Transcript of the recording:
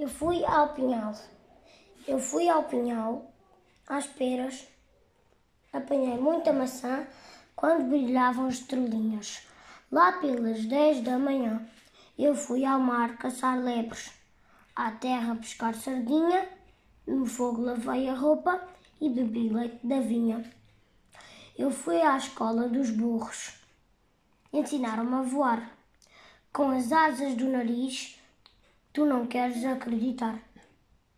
Eu fui ao pinhal. Eu fui ao pinhal, às peras, apanhei muita maçã quando brilhavam as estrelinhas. Lá pelas dez da manhã, eu fui ao mar caçar lebres, à terra pescar sardinha, no fogo lavei a roupa e bebi leite da vinha. Eu fui à escola dos burros. Ensinaram-me a voar. Com as asas do nariz, tu não queres acreditar.